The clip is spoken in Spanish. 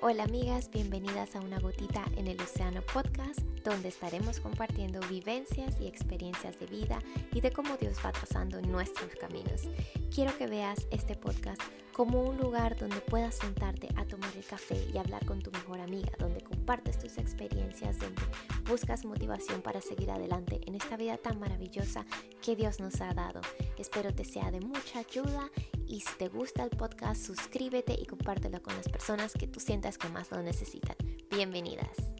Hola amigas, bienvenidas a Una Gotita en el Océano Podcast, donde estaremos compartiendo vivencias y experiencias de vida y de cómo Dios va trazando nuestros caminos. Quiero que veas este podcast como un lugar donde puedas sentarte a tomar el café y hablar con tu mejor amiga, donde compartes tus experiencias, donde buscas motivación para seguir adelante en esta vida tan maravillosa que Dios nos ha dado. Espero te sea de mucha ayuda y si te gusta el podcast suscríbete y compártelo con las personas que tú sientas que más lo necesitan. Bienvenidas.